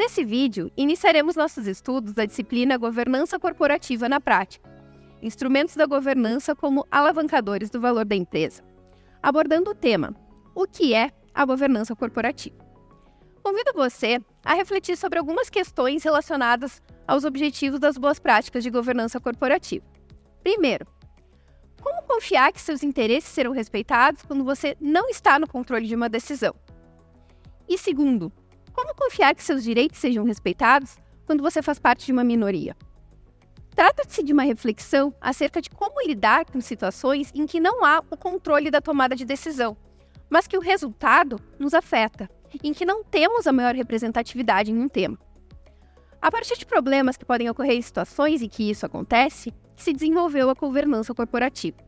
Nesse vídeo, iniciaremos nossos estudos da disciplina Governança Corporativa na Prática, instrumentos da governança como alavancadores do valor da empresa, abordando o tema O que é a governança corporativa? Convido você a refletir sobre algumas questões relacionadas aos objetivos das boas práticas de governança corporativa. Primeiro, como confiar que seus interesses serão respeitados quando você não está no controle de uma decisão? E segundo, confiar que seus direitos sejam respeitados quando você faz parte de uma minoria? Trata-se de uma reflexão acerca de como lidar com situações em que não há o controle da tomada de decisão, mas que o resultado nos afeta, em que não temos a maior representatividade em um tema. A partir de problemas que podem ocorrer em situações em que isso acontece, se desenvolveu a governança corporativa.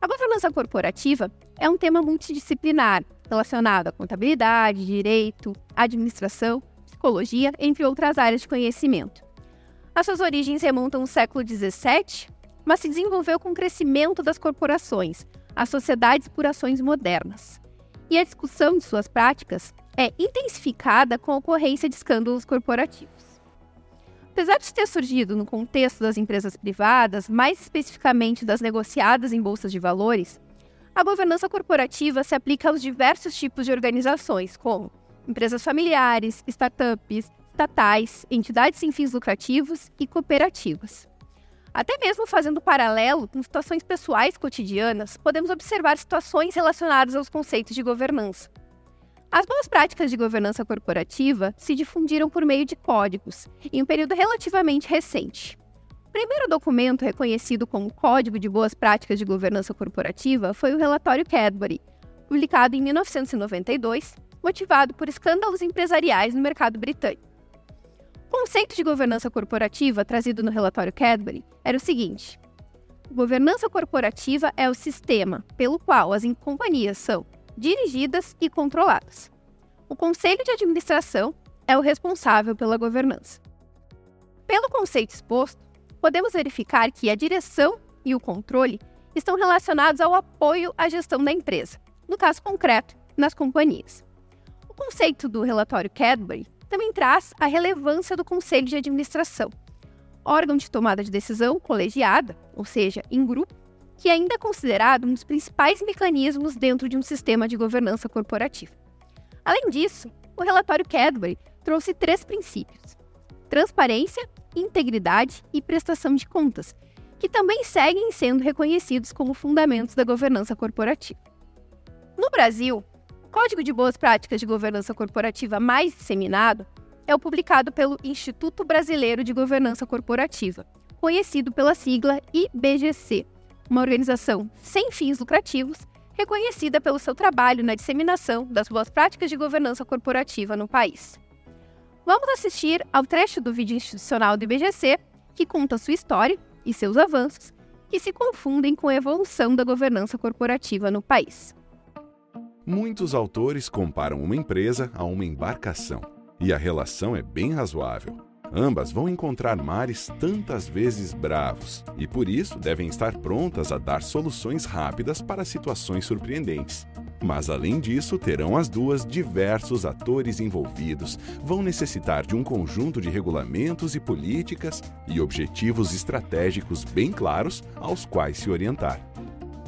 A governança corporativa é um tema multidisciplinar relacionado à contabilidade, direito, administração, psicologia, entre outras áreas de conhecimento. As suas origens remontam ao século XVII, mas se desenvolveu com o crescimento das corporações, as sociedades por ações modernas. E a discussão de suas práticas é intensificada com a ocorrência de escândalos corporativos. Apesar de ter surgido no contexto das empresas privadas, mais especificamente das negociadas em bolsas de valores, a governança corporativa se aplica aos diversos tipos de organizações, como empresas familiares, startups, estatais, entidades sem fins lucrativos e cooperativas. Até mesmo fazendo paralelo com situações pessoais cotidianas, podemos observar situações relacionadas aos conceitos de governança. As boas práticas de governança corporativa se difundiram por meio de códigos, em um período relativamente recente. O primeiro documento reconhecido como Código de Boas Práticas de Governança Corporativa foi o relatório Cadbury, publicado em 1992, motivado por escândalos empresariais no mercado britânico. O conceito de governança corporativa trazido no relatório Cadbury era o seguinte: governança corporativa é o sistema pelo qual as companhias são dirigidas e controladas. O Conselho de Administração é o responsável pela governança. Pelo conceito exposto, podemos verificar que a direção e o controle estão relacionados ao apoio à gestão da empresa, no caso concreto, nas companhias. O conceito do relatório Cadbury também traz a relevância do Conselho de Administração, órgão de tomada de decisão colegiada, ou seja, em grupo, que ainda é considerado um dos principais mecanismos dentro de um sistema de governança corporativa. Além disso, o relatório Cadbury trouxe três princípios: transparência, integridade e prestação de contas, que também seguem sendo reconhecidos como fundamentos da governança corporativa. No Brasil, o Código de Boas Práticas de Governança Corporativa mais disseminado é o publicado pelo Instituto Brasileiro de Governança Corporativa, conhecido pela sigla IBGC, uma organização sem fins lucrativos reconhecida pelo seu trabalho na disseminação das boas práticas de governança corporativa no país. Vamos assistir ao trecho do vídeo institucional do IBGC, que conta sua história e seus avanços, que se confundem com a evolução da governança corporativa no país. Muitos autores comparam uma empresa a uma embarcação, e a relação é bem razoável. Ambas vão encontrar mares tantas vezes bravos e por isso devem estar prontas a dar soluções rápidas para situações surpreendentes. Mas além disso, terão as duas diversos atores envolvidos, vão necessitar de um conjunto de regulamentos e políticas e objetivos estratégicos bem claros aos quais se orientar.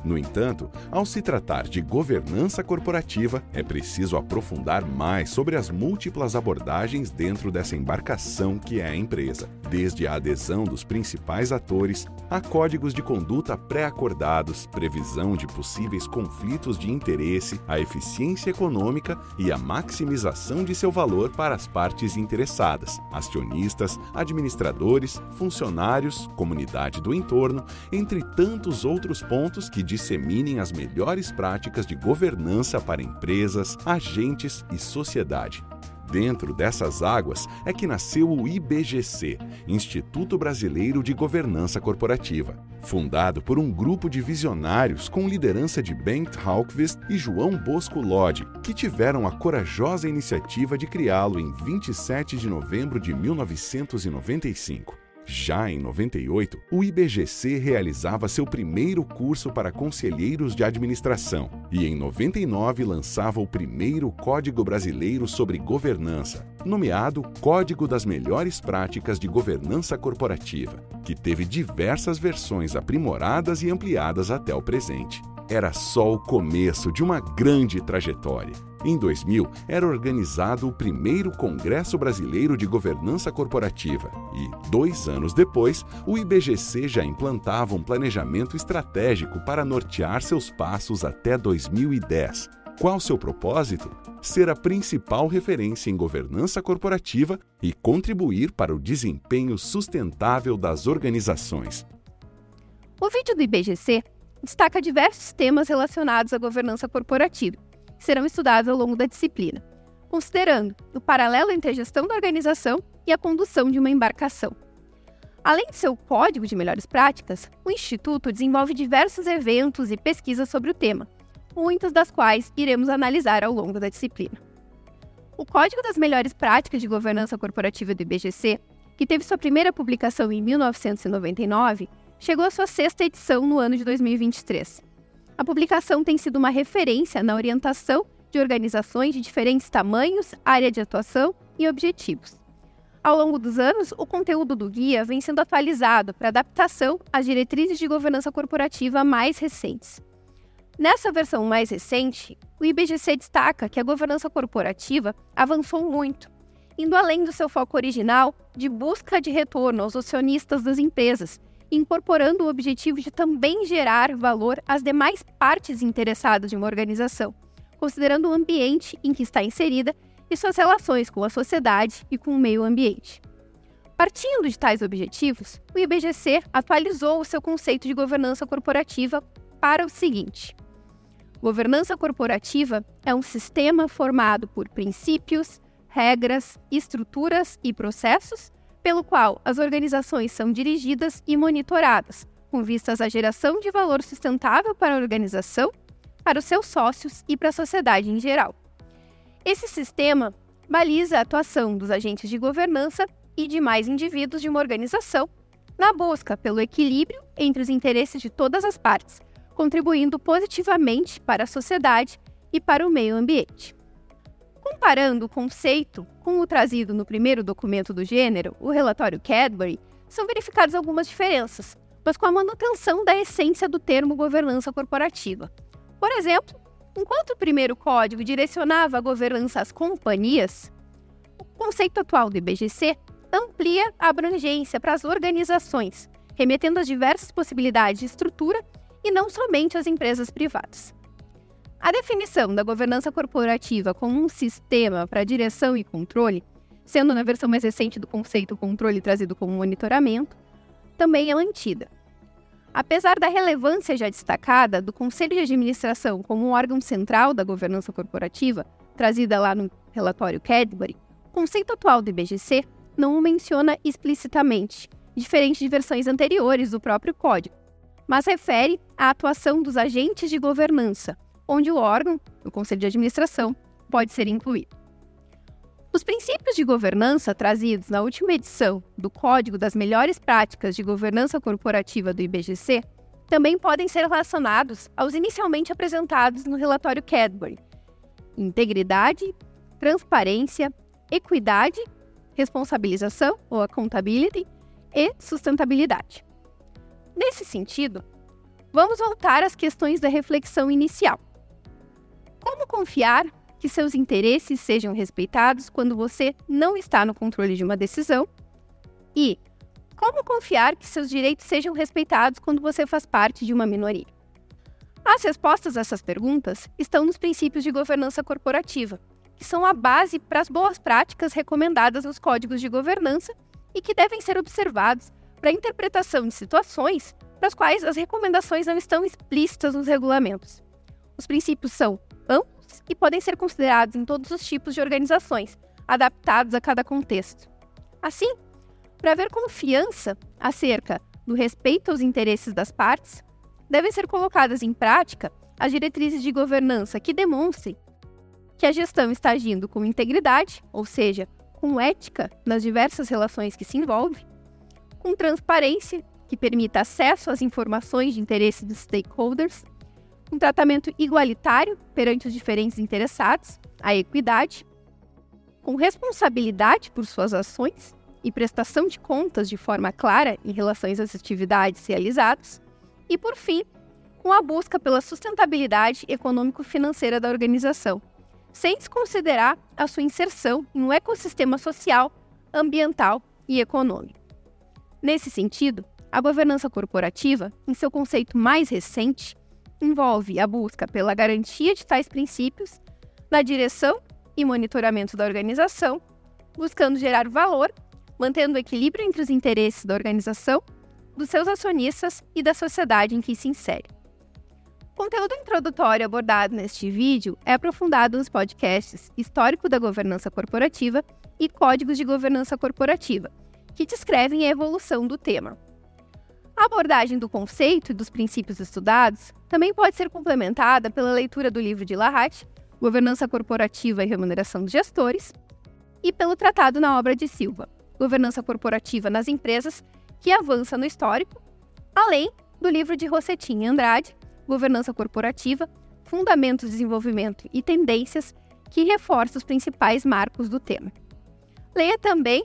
No entanto, ao se tratar de governança corporativa, é preciso aprofundar mais sobre as múltiplas abordagens dentro dessa embarcação que é a empresa, desde a adesão dos principais atores a códigos de conduta pré-acordados, previsão de possíveis conflitos de interesse, a eficiência econômica e a maximização de seu valor para as partes interessadas, acionistas, administradores, funcionários, comunidade do entorno, entre tantos outros pontos que disseminem as melhores práticas de governança para empresas, agentes e sociedade. Dentro dessas águas é que nasceu o IBGC, Instituto Brasileiro de Governança Corporativa, fundado por um grupo de visionários com liderança de Bengt Hallqvist e João Bosco Lodge, que tiveram a corajosa iniciativa de criá-lo em 27 de novembro de 1995. Já em 98, o IBGC realizava seu primeiro curso para conselheiros de administração e em 99 lançava o primeiro Código Brasileiro sobre Governança, nomeado Código das Melhores Práticas de Governança Corporativa, que teve diversas versões aprimoradas e ampliadas até o presente era só o começo de uma grande trajetória. Em 2000, era organizado o primeiro Congresso Brasileiro de Governança Corporativa e, dois anos depois, o IBGC já implantava um planejamento estratégico para nortear seus passos até 2010. Qual seu propósito? Ser a principal referência em governança corporativa e contribuir para o desempenho sustentável das organizações. O vídeo do IBGC destaca diversos temas relacionados à governança corporativa, que serão estudados ao longo da disciplina, considerando o paralelo entre a gestão da organização e a condução de uma embarcação. Além de seu código de melhores práticas, o Instituto desenvolve diversos eventos e pesquisas sobre o tema, muitas das quais iremos analisar ao longo da disciplina. O Código das Melhores Práticas de Governança Corporativa do IBGC, que teve sua primeira publicação em 1999, chegou à sua sexta edição no ano de 2023. A publicação tem sido uma referência na orientação de organizações de diferentes tamanhos, área de atuação e objetivos. Ao longo dos anos, o conteúdo do guia vem sendo atualizado para adaptação às diretrizes de governança corporativa mais recentes. Nessa versão mais recente, o IBGC destaca que a governança corporativa avançou muito, indo além do seu foco original de busca de retorno aos acionistas das empresas incorporando o objetivo de também gerar valor às demais partes interessadas de uma organização, considerando o ambiente em que está inserida e suas relações com a sociedade e com o meio ambiente. Partindo de tais objetivos, o IBGC atualizou o seu conceito de governança corporativa para o seguinte: Governança corporativa é um sistema formado por princípios, regras, estruturas e processos pelo qual as organizações são dirigidas e monitoradas, com vistas à geração de valor sustentável para a organização, para os seus sócios e para a sociedade em geral. Esse sistema baliza a atuação dos agentes de governança e demais indivíduos de uma organização na busca pelo equilíbrio entre os interesses de todas as partes, contribuindo positivamente para a sociedade e para o meio ambiente. Comparando o conceito com o trazido no primeiro documento do gênero, o relatório Cadbury, são verificadas algumas diferenças, mas com a manutenção da essência do termo governança corporativa. Por exemplo, enquanto o primeiro código direcionava a governança às companhias, o conceito atual do IBGC amplia a abrangência para as organizações, remetendo às diversas possibilidades de estrutura e não somente às empresas privadas. A definição da governança corporativa como um sistema para direção e controle, sendo na versão mais recente do conceito controle trazido como monitoramento, também é mantida. Apesar da relevância já destacada do Conselho de Administração como um órgão central da governança corporativa, trazida lá no relatório Cadbury, o conceito atual do IBGC não o menciona explicitamente, diferente de versões anteriores do próprio código, mas refere à atuação dos agentes de governança, onde o órgão, o Conselho de Administração, pode ser incluído. Os princípios de governança trazidos na última edição do Código das Melhores Práticas de Governança Corporativa do IBGC também podem ser relacionados aos inicialmente apresentados no relatório Cadbury: integridade, transparência, equidade, responsabilização ou accountability e sustentabilidade. Nesse sentido, vamos voltar às questões da reflexão inicial. Como confiar que seus interesses sejam respeitados quando você não está no controle de uma decisão? E como confiar que seus direitos sejam respeitados quando você faz parte de uma minoria? As respostas a essas perguntas estão nos princípios de governança corporativa, que são a base para as boas práticas recomendadas nos códigos de governança e que devem ser observados para a interpretação de situações para as quais as recomendações não estão explícitas nos regulamentos. Os princípios são amplos e podem ser considerados em todos os tipos de organizações, adaptados a cada contexto. Assim, para haver confiança acerca do respeito aos interesses das partes, devem ser colocadas em prática as diretrizes de governança que demonstrem que a gestão está agindo com integridade, ou seja, com ética nas diversas relações que se envolve, com transparência, que permita acesso às informações de interesse dos stakeholders, um tratamento igualitário perante os diferentes interessados, a equidade, com responsabilidade por suas ações e prestação de contas de forma clara em relação às atividades realizadas, e, por fim, com a busca pela sustentabilidade econômico-financeira da organização, sem desconsiderar a sua inserção em um ecossistema social, ambiental e econômico. Nesse sentido, a governança corporativa, em seu conceito mais recente, envolve a busca pela garantia de tais princípios na direção e monitoramento da organização, buscando gerar valor, mantendo o equilíbrio entre os interesses da organização, dos seus acionistas e da sociedade em que se insere. O conteúdo introdutório abordado neste vídeo é aprofundado nos podcasts Histórico da Governança Corporativa e Códigos de Governança Corporativa, que descrevem a evolução do tema. A abordagem do conceito e dos princípios estudados também pode ser complementada pela leitura do livro de Lahat, Governança Corporativa e Remuneração dos Gestores, e pelo tratado na obra de Silva, Governança Corporativa nas Empresas, que avança no histórico, além do livro de Rossetin e Andrade, Governança Corporativa, Fundamentos, Desenvolvimento e Tendências, que reforça os principais marcos do tema. Leia também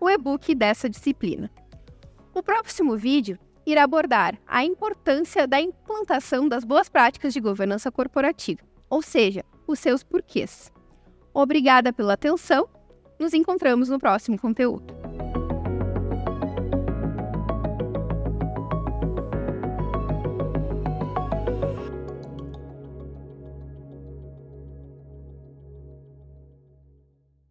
o e-book dessa disciplina. O próximo vídeo irá abordar a importância da implantação das boas práticas de governança corporativa, ou seja, os seus porquês. Obrigada pela atenção. Nos encontramos no próximo conteúdo.